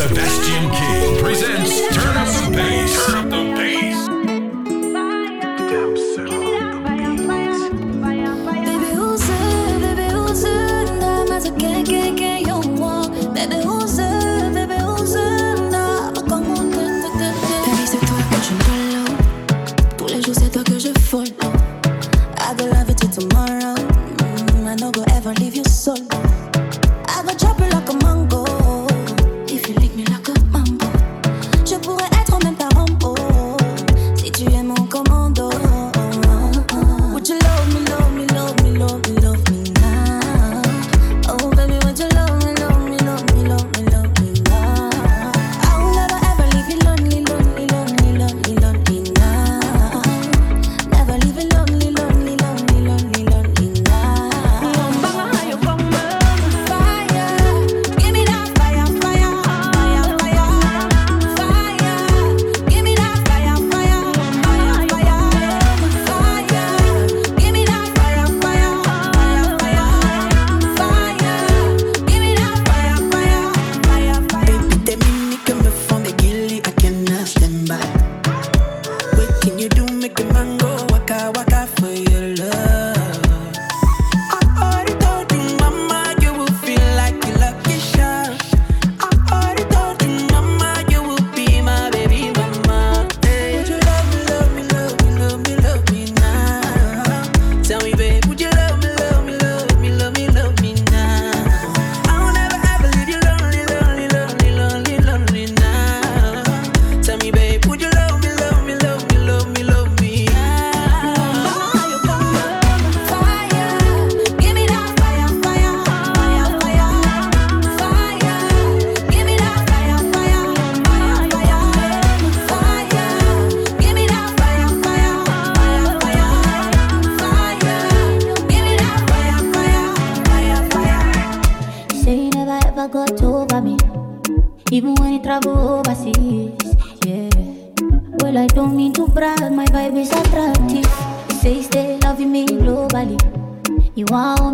Sebastian King presents Turn proud, my vibe is attractive. Says they loving me globally. You want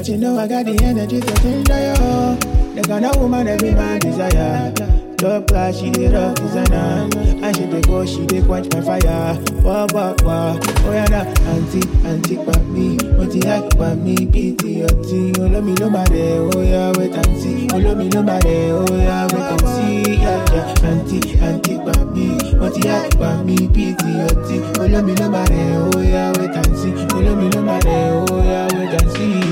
But you know I got the energy to change that, yo. The kind of woman every man desire. Top class, she the rock designer. And she dey go, she dey quench my fire. Wah, wah, wah. Oh, yeah, nah. Auntie, auntie, pop me. What you like, pop me. Pity, auntie. Oh, let me know my. Oh, yeah, wait and see. Oh, let me know my. Oh, yeah, wait and see. Yeah, yeah. Auntie, auntie, pop me. What you like, pop me. Pity, auntie. Oh, let me know my. Oh, yeah, wait and see. Oh, let me know my. Oh, yeah, wait and see.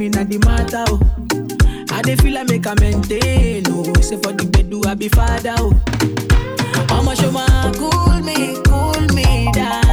me not the matter, oh. I dey feel I make a maintain, oh. Say for the bed, do I be father, oh. I'ma show my cool me, cool me down.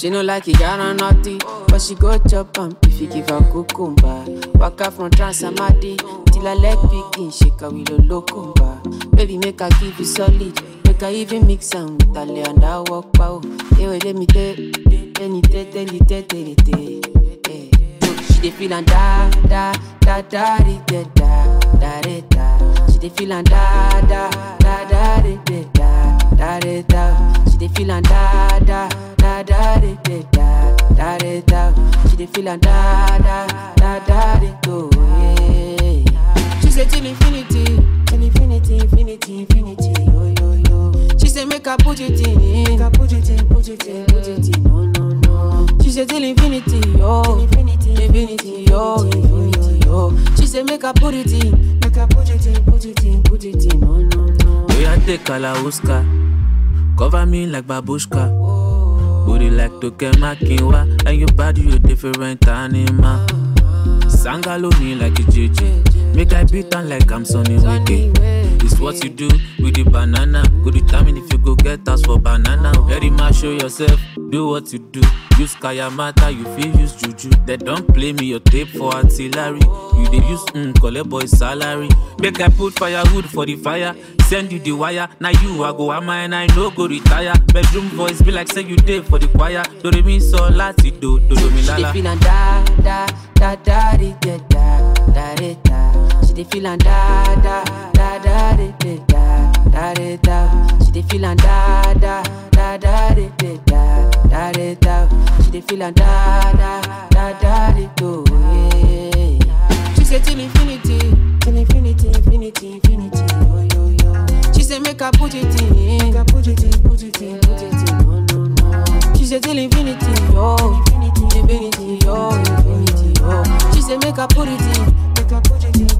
She no like it, got on naughty. But she go chop am if you give her cucumber. Waka from Transamadi till her leg begin shake her with a locumba. Baby, make her give you solid. Make her even mix am with her lay and her walk pow. Hey, wait, let me tell, any te, tell you, te, tell you, te. Hey. She dey feel and da da da da da da da da da. She dey feel and da da da da da da da da. She dey feel and da da da da da da da da da. She dey feel and da da da da di, go. She say till infinity, till infinity, infinity, infinity, yo yo yo. She say make I put it in, make I put it in, put it in, put it in, no no no. She say till infinity, yo, infinity, infinity, yo, infinity, yo. She say make I put it in, make I put it in, put it in, put it in, no no no. We are take Kalauska. Cover me like babushka. Booty like Toke Makinwa. And your body, you different animal. Sangalo me like a JJ. Make I beat on like I'm Sonny Wike. It's what you do with the banana. Go determine if you go get us for banana. Very much show yourself. Do what you do. Use Kayamata, you feel use Juju. They don't play me your tape for artillery. You they use mm, collect boy salary. Make I put firewood for the fire. Send you the wire. Now you I go am and I no go retire. Bedroom voice be like say you did for the choir. Do re mi so lati do do do mi She dey lala. feel da da da da da da da da da. She dey feel da da da da di, da da da da. She dey feel da da da da di, da da da da. She dey feel da da da da dey go. Yeah. She say till infinity, till infinity, infinity, infinity. Make I put it in, make I put it in, put it in, put it in. No no no. She say till infinity, yo, infinity, infinity, yo, infinity, yo. She say make I put it in, make put put it in,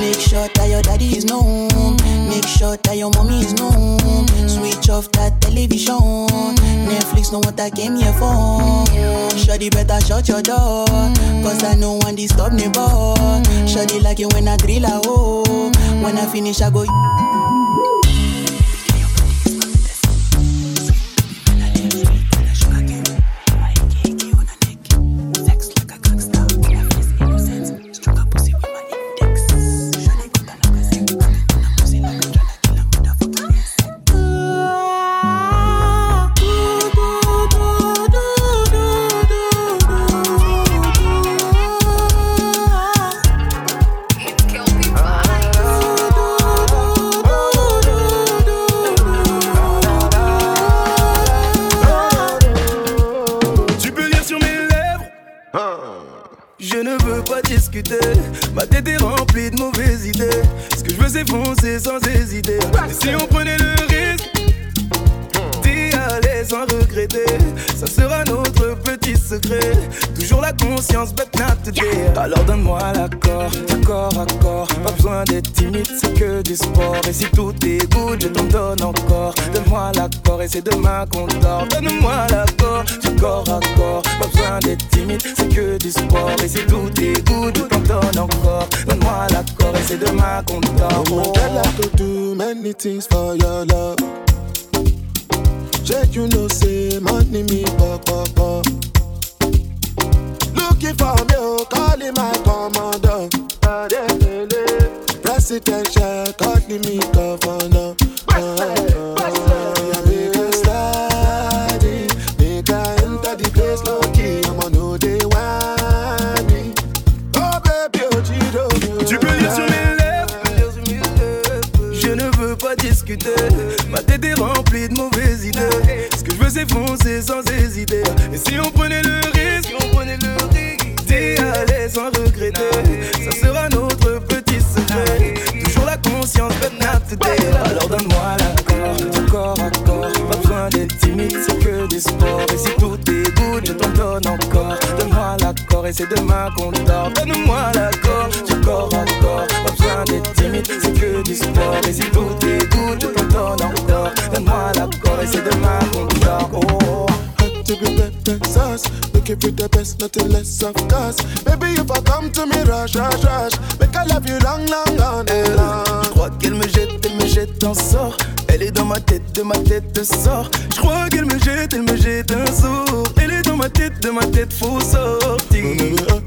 Make sure that your daddy is known. Make sure that your mommy is known. Switch off that television. Netflix know what I came here for. Shorty better shut your door. Cause I know one disturb me boy. Shorty like it when I drill a hole. Oh. When I finish, I go. Corps à Pas besoin d'être timide, c'est que du sport. Et si tout est good, je t'en donne encore. Donne-moi l'accord et c'est demain qu'on dort. Donne-moi l'accord, du corps à corps. Pas besoin d'être timide, c'est que du sport. Et si tout est good, je t'en donne encore. Donne-moi l'accord et c'est demain qu'on dort. Oh my I could do many things for your love. Check, you know, say money me pop pop pop. Looking for me, oh, calling my commander. Presidential, me governor. Uh, a make I enter the place low key. Me. Oh baby, oh Chido, Tu peux lire sur mes lèvres Je ne veux pas discuter Ma tête est remplie de mauvaises idées Ce que je veux c'est foncer sans hésiter Et si on prenait le risque D'y aller sans regretter Ça sera notre petit et c'est demain qu'on dort Donne-moi l'accord du corps à corps Pas besoin d'être timide c'est que du sport Et si tout good je t'en donne encore Donne-moi l'accord et c'est demain qu'on dort oh. Hot to be pepper sauce. Looking for the best, nothing less of course. Baby, if I come to me, rush, rush, rush. Make I love you long, long, long, long. je crois qu'elle me jette, elle me jette un sort. Elle est dans ma tête, de ma tête sort. Je crois qu'elle me jette, elle me jette un sort. de ma tête fou sorti.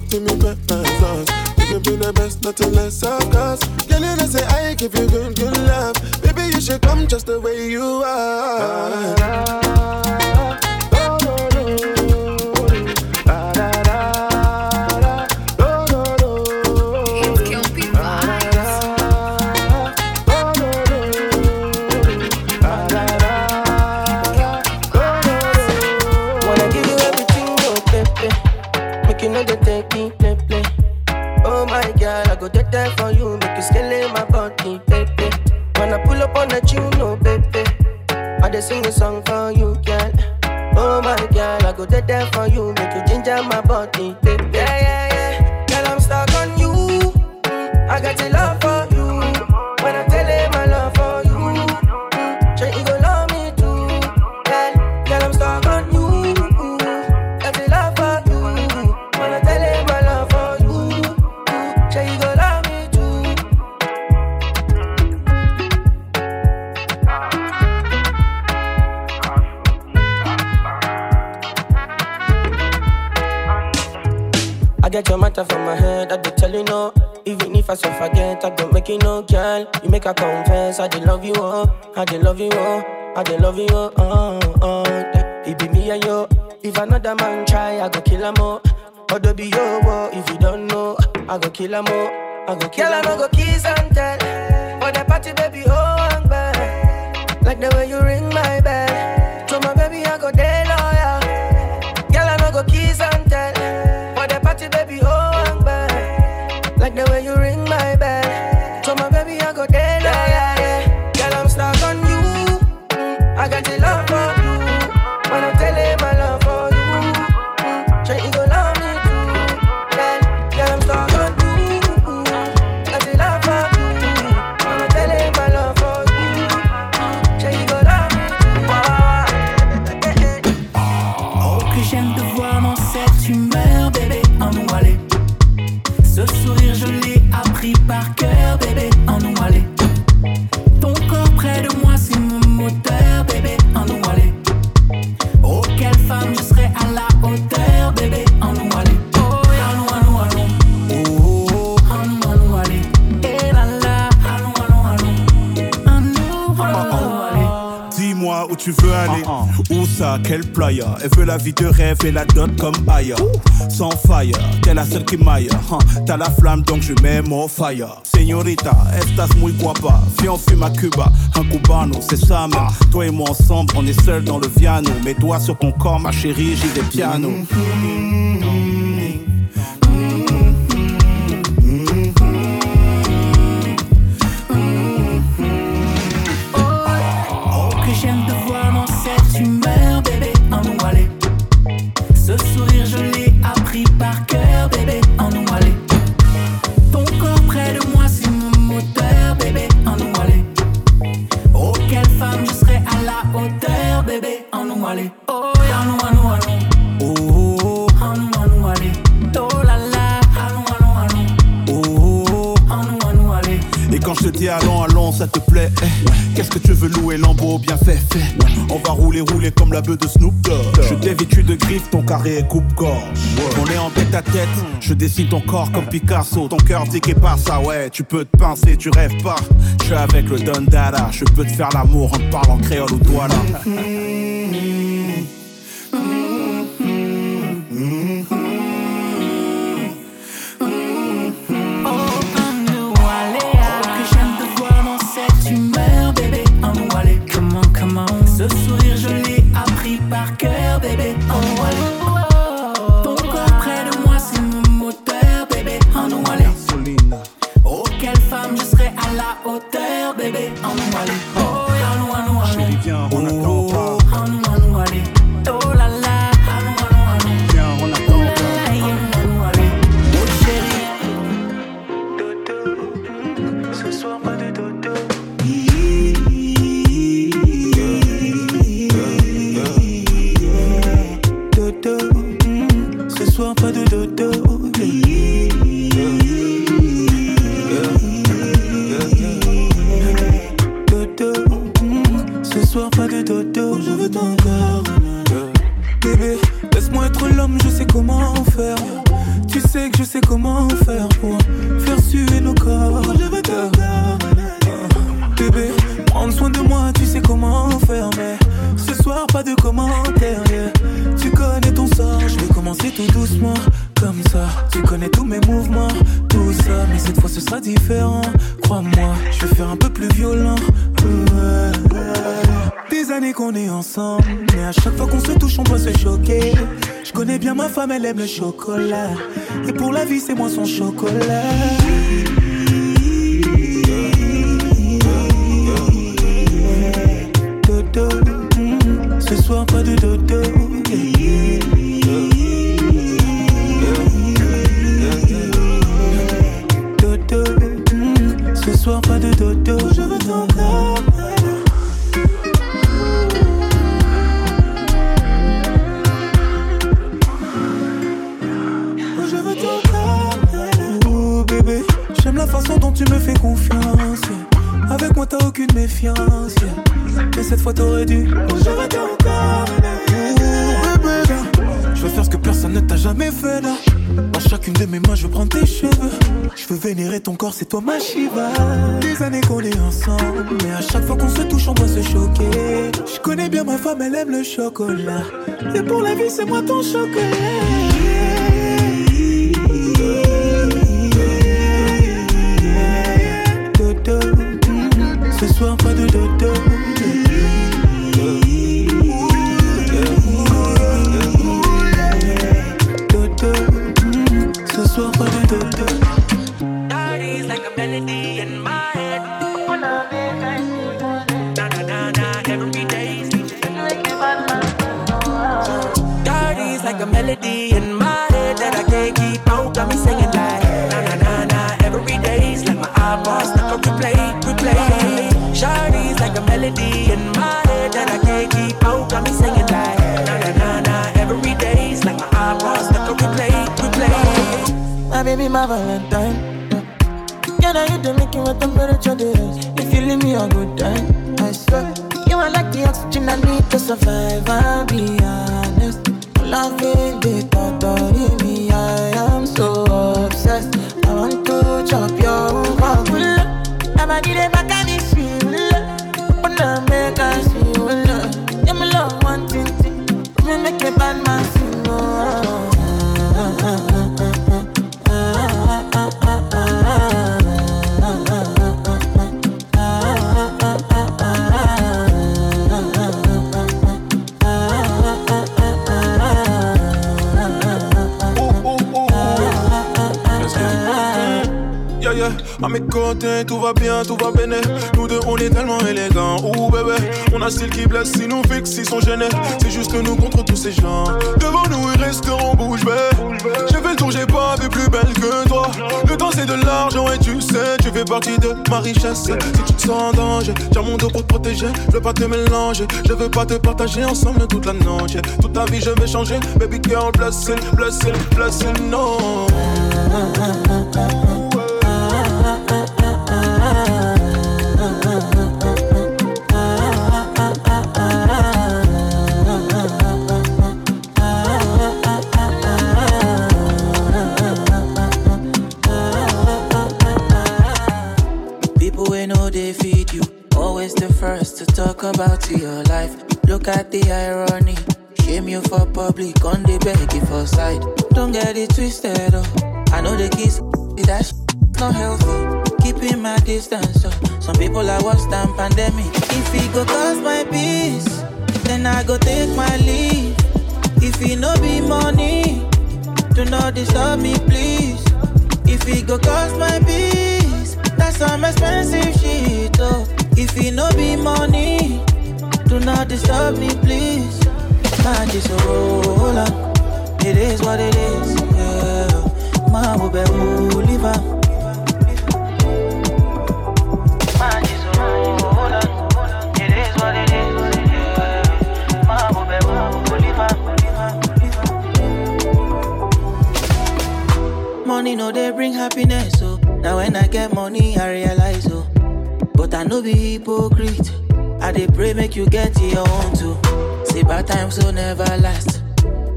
to me better thoughts. you you be the best, nothing less of us. Girl, you know say I give you good, good love. Baby, you should come just the way you are. love you, oh, I dey love you, oh, oh, oh. It be me and you. If another man try, I go kill him, oh. Although be your oh, if you don't know, I go kill him, oh, I go kill him. Girl, I no go kiss and tell, but the party baby, oh, I'm bad. Like the way you ring Hein, hein. Où ça, quelle playa Elle veut la vie de rêve et la dot comme ailleurs. Sans fire, t'es la seule qui maille. Hein, t'as la flamme donc je mets mon fire. Señorita, estás muy guapa. Viens, on fume à Cuba. Un cubano, c'est ça, même. Toi et moi ensemble, on est seuls dans le piano. Mets-toi sur ton corps, ma chérie, j'ai des pianos. Mm-hmm. allons, allons, ça te plaît. Eh. Qu'est-ce que tu veux louer, l'ambeau? Bien fait, fait. On va rouler, rouler comme la bœuf de Snoop Dogg. Je t'ai vêtu de griffes, ton carré est coupe-gorge. On est en tête à tête, je dessine ton corps comme Picasso. Ton cœur dit qu'il part, ça ouais, tu peux te pincer, tu rêves pas. Je suis avec le Dondara. Je peux te faire l'amour en parlant créole ou douala. Et pour la vie, c'est moi son chocolat. mm, Ce soir, pas de dodo. Je veux faire ce que personne ne t'a jamais fait là. Dans chacune de mes mains, je veux prendre tes cheveux. Je veux vénérer ton corps, c'est toi ma Shiva. Des années qu'on est ensemble, mais à chaque fois qu'on se touche, on doit se choquer. Je connais bien ma femme, elle aime le chocolat. Et pour la vie, c'est moi ton chocolat. Abadile bakani tout va bien, tout va bien. Nous deux, on est tellement élégants. Ouh, bébé, on a style qui blesse, si nous fixe, ils sont gênés. C'est juste nous contre tous ces gens. Devant nous, ils resteront bouche bée. J'ai fait le tour, j'ai pas vu plus belle que toi. Le temps, c'est de l'argent, et tu sais, tu fais partie de ma richesse. Si tu te sens en danger, tiens mon dos pour te protéger. Je veux pas te mélanger, je veux pas te partager ensemble toute la noche. Toute ta vie, je vais changer. Baby girl, blessing, blessing, blessing, no. Disturb me, please. Man, just roll on. It is what it is, yeah. Man, will be who live. Man, just roll on. It is what it is, yeah. Man, will be who live on. Money no they bring happiness, so now when I get money I realize, oh. But I no be hypocrite. I dey pray make you get your own too. See bad times will never last.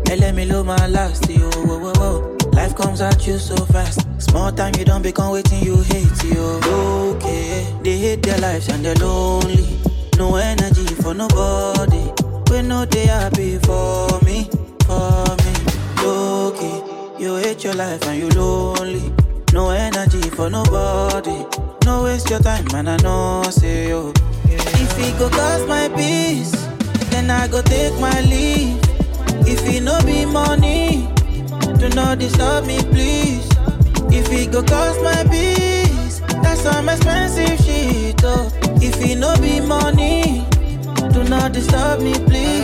Hey, let me low my last, yo, whoa, whoa, whoa. Life comes at you so fast. Small time you don't become waiting you hate you. Okay, they hate their lives and they're lonely. No energy for nobody. We know they happy for me, for me. Okay, you hate your life and you lonely. No energy for nobody. No waste your time, man. I know, say yo. If it go cost my peace, then I go take my leave. If it no be money, do not disturb me, please. If it go cost my peace, that's some expensive shit, oh. If it no be money, do not disturb me, please.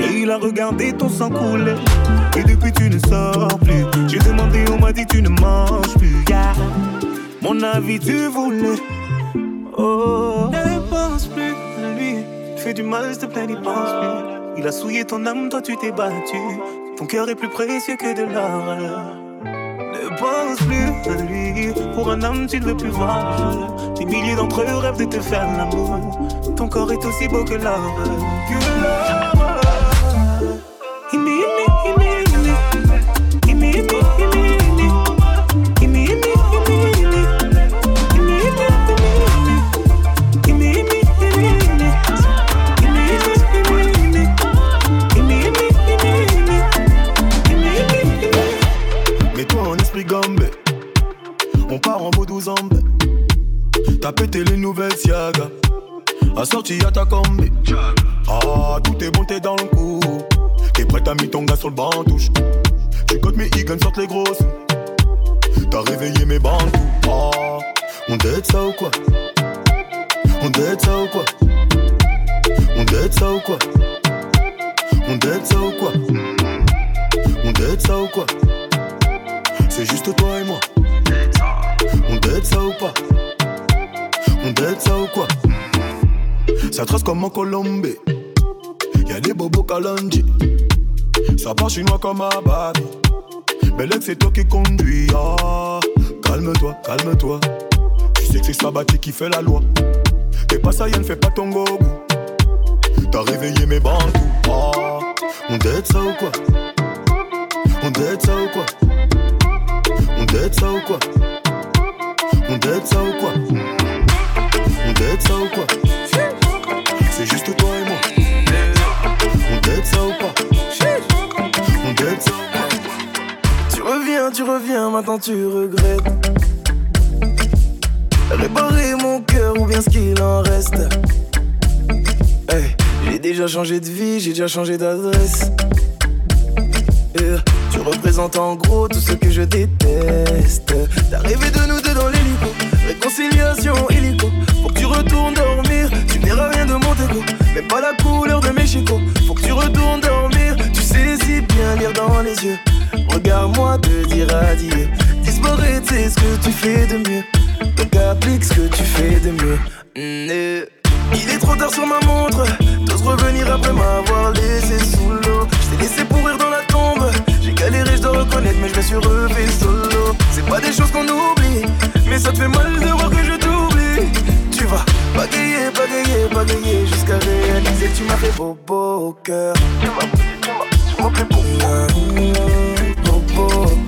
Et il a regardé ton sang couler. Et depuis tu ne sors plus. J'ai demandé, on m'a dit tu ne manges plus. Mon avis tu voulais. Oh. Ne pense plus à lui. Fais du mal, s'il te plaît, n'y pense plus. Il a souillé ton âme, toi tu t'es battu. Ton cœur est plus précieux que de l'or. Ne pense plus à lui. Pour un homme, tu ne veux plus voir. Des milliers d'entre eux rêvent de te faire l'amour. Ton corps est aussi beau que l'or. Que l'or. T'as pété les nouvelles Siaga. Assorti à ta combi. Ah, tout est bon, t'es dans le coup. T'es prêt à mis ton gars sur le banc touche. Tu cotes mes higgins, sortent les grosses. T'as réveillé mes bandes. Ah, on date ça ou quoi? On date ça ou quoi? On date ça ou quoi? On date ça ou quoi? On date ça ou quoi? C'est juste toi et moi. On date ça ou pas? On date ça ou quoi? Ça trace comme en Colombie. Y'a des bobos Kalonji. Ça part chinois comme à Barbie. Belle c'est toi qui conduis. Ah, calme-toi, calme-toi. Tu sais que c'est Sabati qui fait la loi. T'es pas ça, ne fais pas ton gogo. T'as réveillé mes bandous. Ah, on date ça ou quoi? On date ça ou quoi? On date ça ou quoi? On date ça ou quoi? On date ça ou quoi C'est juste toi et moi. On date ça ou pas On date ça ou pas Tu reviens, tu reviens, maintenant tu regrettes. Réparer mon cœur ou bien ce qu'il en reste. Hey, j'ai déjà changé de vie, j'ai déjà changé d'adresse. Tu représentes en gros tout ce que je déteste. T'as rêvé de nous deux dans l'hélico, réconciliation illico. Retournes dormir, tu verras rien de mon déco. Mais pas la couleur de mes chicots. Faut que tu retournes dormir, tu sais si bien lire dans les yeux. Regarde-moi te dire adieu. Disparaître, c'est ce que tu fais de mieux. Donc applique ce que tu fais de mieux. Mm, eh. Il est trop tard sur ma montre. T'oses revenir après m'avoir laissé sous l'eau. Je t'ai laissé pourrir dans la tombe. J'ai galéré, je dois reconnaître, mais je me suis refait solo. C'est pas des choses qu'on oublie, mais ça te fait mal de voir que je t'oublie. Tu vas bagayer, bagayer, bagayer jusqu'à réaliser tu m'as fait bobo au cœur. Tu m'as tu m'as, tu m'as fait bobo. Bobo au